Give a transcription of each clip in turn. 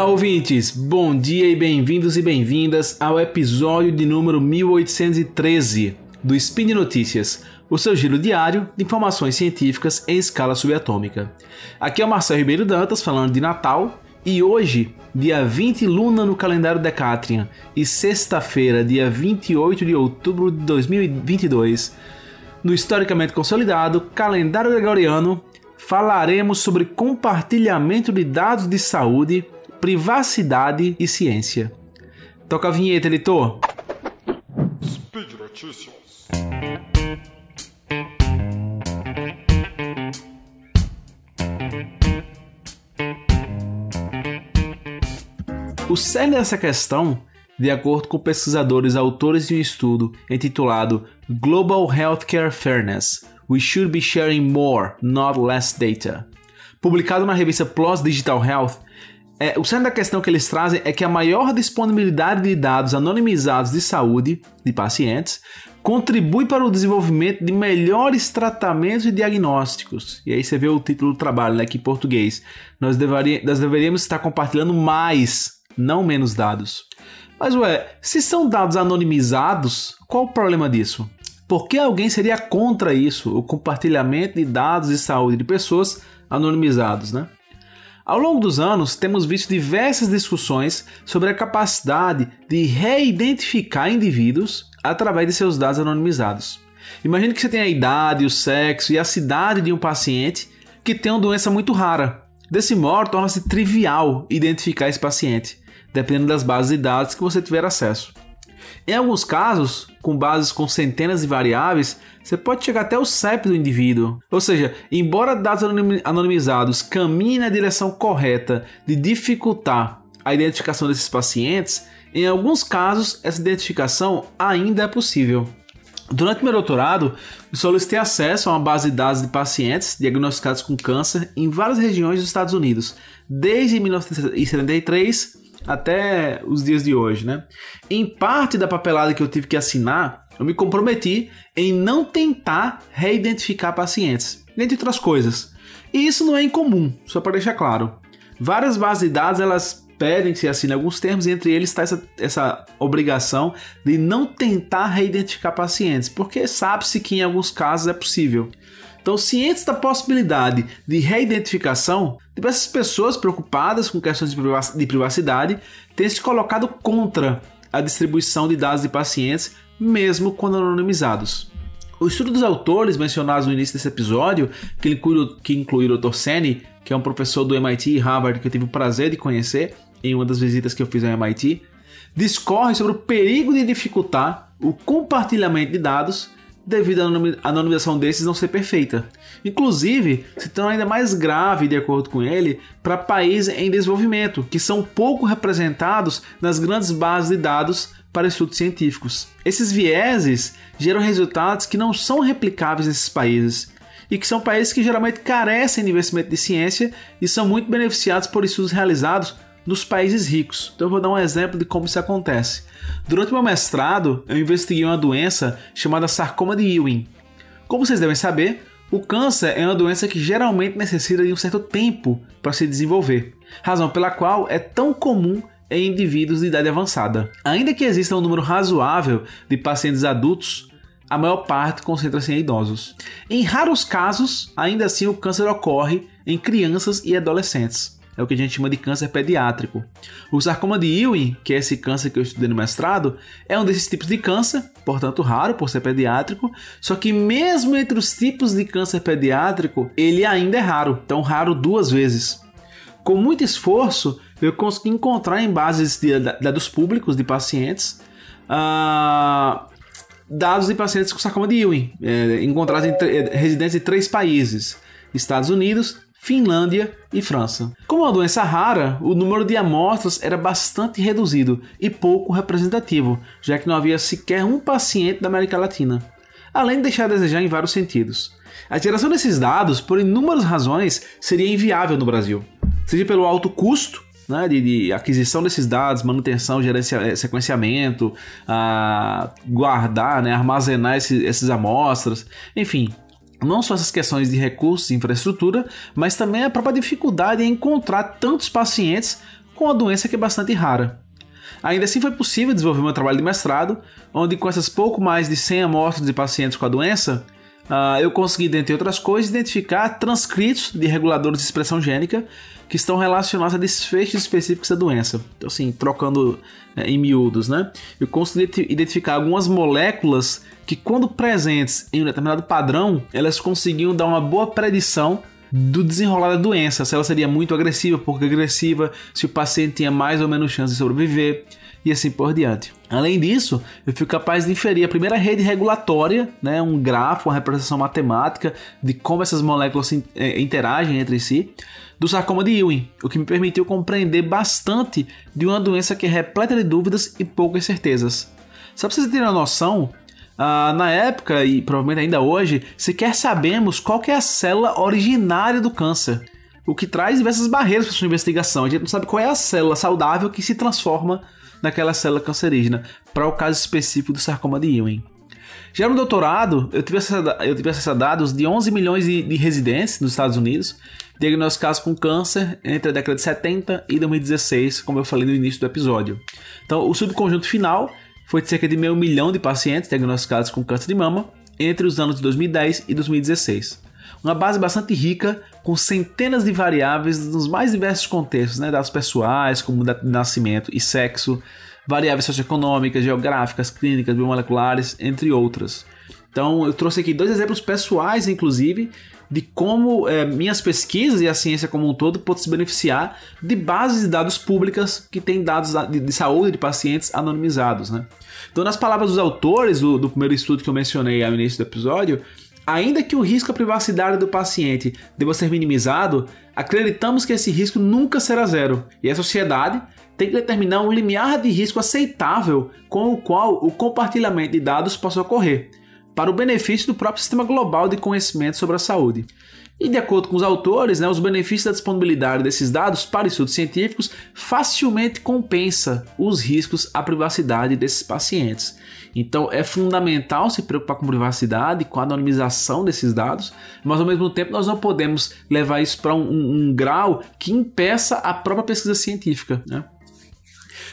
Olá, ouvintes! Bom dia e bem-vindos e bem-vindas ao episódio de número 1813 do Spin de Notícias, o seu giro diário de informações científicas em escala subatômica. Aqui é o Marcelo Ribeiro Dantas falando de Natal e hoje, dia 20 Luna no calendário Decatrian e sexta-feira, dia 28 de outubro de 2022, no historicamente consolidado calendário gregoriano, falaremos sobre compartilhamento de dados de saúde, privacidade e ciência. Toca a vinheta, editor. Speed Notícias. O cerne dessa questão, de acordo com pesquisadores autores de um estudo intitulado Global Healthcare Fairness, We Should Be Sharing More, Not Less Data, publicado na revista PLOS Digital Health, é, o centro da questão que eles trazem é que a maior disponibilidade de dados anonimizados de saúde de pacientes contribui para o desenvolvimento de melhores tratamentos e diagnósticos. E aí você vê o título do trabalho né, aqui em português. Nós, deveria, nós deveríamos estar compartilhando mais, não menos dados. Mas ué, se são dados anonimizados, qual o problema disso? Por que alguém seria contra isso, o compartilhamento de dados de saúde de pessoas anonimizados, né? Ao longo dos anos, temos visto diversas discussões sobre a capacidade de reidentificar indivíduos através de seus dados anonimizados. Imagine que você tem a idade, o sexo e a cidade de um paciente que tem uma doença muito rara. Desse modo, torna-se trivial identificar esse paciente, dependendo das bases de dados que você tiver acesso. Em alguns casos, com bases com centenas de variáveis, você pode chegar até o CEP do indivíduo. Ou seja, embora dados anonimizados caminhem na direção correta de dificultar a identificação desses pacientes, em alguns casos essa identificação ainda é possível. Durante meu doutorado, eu solicitei acesso a uma base de dados de pacientes diagnosticados com câncer em várias regiões dos Estados Unidos, desde 1973 até os dias de hoje, né? Em parte da papelada que eu tive que assinar, eu me comprometi em não tentar reidentificar pacientes, entre outras coisas. E isso não é incomum, só para deixar claro. Várias bases de dados elas pedem que se assine alguns termos, e entre eles está essa, essa obrigação de não tentar reidentificar pacientes, porque sabe-se que em alguns casos é possível. Então, cientes da possibilidade de reidentificação, diversas pessoas preocupadas com questões de privacidade têm se colocado contra a distribuição de dados de pacientes, mesmo quando anonimizados. O estudo dos autores mencionados no início desse episódio, que inclui, que inclui o Dr. Seni, que é um professor do MIT e Harvard que eu tive o prazer de conhecer em uma das visitas que eu fiz ao MIT, discorre sobre o perigo de dificultar o compartilhamento de dados devido à anonimização desses não ser perfeita. Inclusive, se torna ainda mais grave, de acordo com ele, para países em desenvolvimento, que são pouco representados nas grandes bases de dados para estudos científicos. Esses vieses geram resultados que não são replicáveis nesses países e que são países que geralmente carecem de investimento de ciência e são muito beneficiados por estudos realizados nos países ricos. Então eu vou dar um exemplo de como isso acontece. Durante meu mestrado, eu investiguei uma doença chamada sarcoma de Ewing. Como vocês devem saber, o câncer é uma doença que geralmente necessita de um certo tempo para se desenvolver, razão pela qual é tão comum em indivíduos de idade avançada. Ainda que exista um número razoável de pacientes adultos, a maior parte concentra-se em idosos. Em raros casos, ainda assim, o câncer ocorre em crianças e adolescentes é o que a gente chama de câncer pediátrico. O sarcoma de Ewing, que é esse câncer que eu estudei no mestrado, é um desses tipos de câncer, portanto raro por ser pediátrico, só que mesmo entre os tipos de câncer pediátrico, ele ainda é raro, tão raro duas vezes. Com muito esforço, eu consegui encontrar em bases de dados públicos de pacientes uh, dados de pacientes com sarcoma de Ewing, é, encontrados em residentes de três países: Estados Unidos, Finlândia e França. Como uma doença rara, o número de amostras era bastante reduzido e pouco representativo, já que não havia sequer um paciente da América Latina, além de deixar a desejar em vários sentidos. A geração desses dados, por inúmeras razões, seria inviável no Brasil, seja pelo alto custo né, de, de, aquisição desses dados, manutenção, gerencia, eh, sequenciamento, a guardar, né, armazenar esses, essas amostras, enfim, não só essas questões de recursos e infraestrutura, mas também a própria dificuldade em encontrar tantos pacientes com uma doença que é bastante rara. Ainda assim foi possível desenvolver meu trabalho de mestrado, onde com essas pouco mais de 100 amostras de pacientes com a doença, uh, eu consegui, dentre outras coisas, identificar transcritos de reguladores de expressão gênica que estão relacionados a desfechos específicos da doença. Então, assim, trocando é, em miúdos, né? Eu consegui identificar algumas moléculas que, quando presentes em um determinado padrão, elas conseguiam dar uma boa predição do desenrolar da doença, se ela seria muito agressiva, pouco agressiva, se o paciente tinha mais ou menos chance de sobreviver e assim por diante. Além disso, eu fui capaz de inferir a primeira rede regulatória, né, um grafo, uma representação matemática de como essas moléculas é, interagem entre si, do sarcoma de Ewing, o que me permitiu compreender bastante de uma doença que é repleta de dúvidas e poucas certezas. Só para vocês terem uma noção, Uh, na época, e provavelmente ainda hoje, sequer sabemos qual é a célula originária do câncer. O que traz diversas barreiras para sua investigação. A gente não sabe qual é a célula saudável que se transforma naquela célula cancerígena, para o caso específico do sarcoma de Ewing. Já no doutorado, eu tive acesso a, eu tive acesso a dados de 11 milhões de, de residentes nos Estados Unidos diagnosticados com câncer entre a década de 70 e 2016, como eu falei no início do episódio. Então, o subconjunto final foi de cerca de meio milhão de pacientes diagnosticados com câncer de mama entre os anos de 2010 e 2016. Uma base bastante rica, com centenas de variáveis nos mais diversos contextos, né, dados pessoais, como data de nascimento e sexo, variáveis socioeconômicas, geográficas, clínicas, biomoleculares, entre outras. Então, eu trouxe aqui dois exemplos pessoais, inclusive, de como é, minhas pesquisas e a ciência como um todo podem se beneficiar de bases de dados públicas que têm dados de, de saúde de pacientes anonimizados. Né? Então, nas palavras dos autores do, do primeiro estudo que eu mencionei ao início do episódio, Ainda que o risco à privacidade do paciente deva ser minimizado, acreditamos que esse risco nunca será zero e a sociedade tem que determinar um limiar de risco aceitável com o qual o compartilhamento de dados possa ocorrer, para o benefício do próprio sistema global de conhecimento sobre a saúde. E de acordo com os autores, né, os benefícios da disponibilidade desses dados para estudos científicos facilmente compensa os riscos à privacidade desses pacientes. Então é fundamental se preocupar com privacidade, com a anonimização desses dados, mas ao mesmo tempo nós não podemos levar isso para um, um, um, grau que impeça a própria pesquisa científica. Né?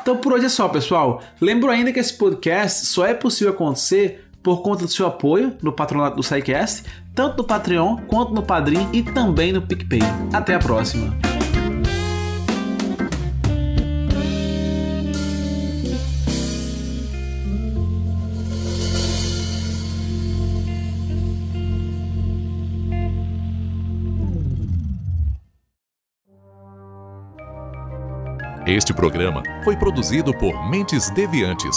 Então por hoje é só, pessoal. Lembro ainda que esse podcast só é possível acontecer por conta do seu apoio no patronato do SciCast, tanto no Patreon quanto no Padrim e também no PicPay. Até a próxima! Este programa foi produzido por Mentes Deviantes.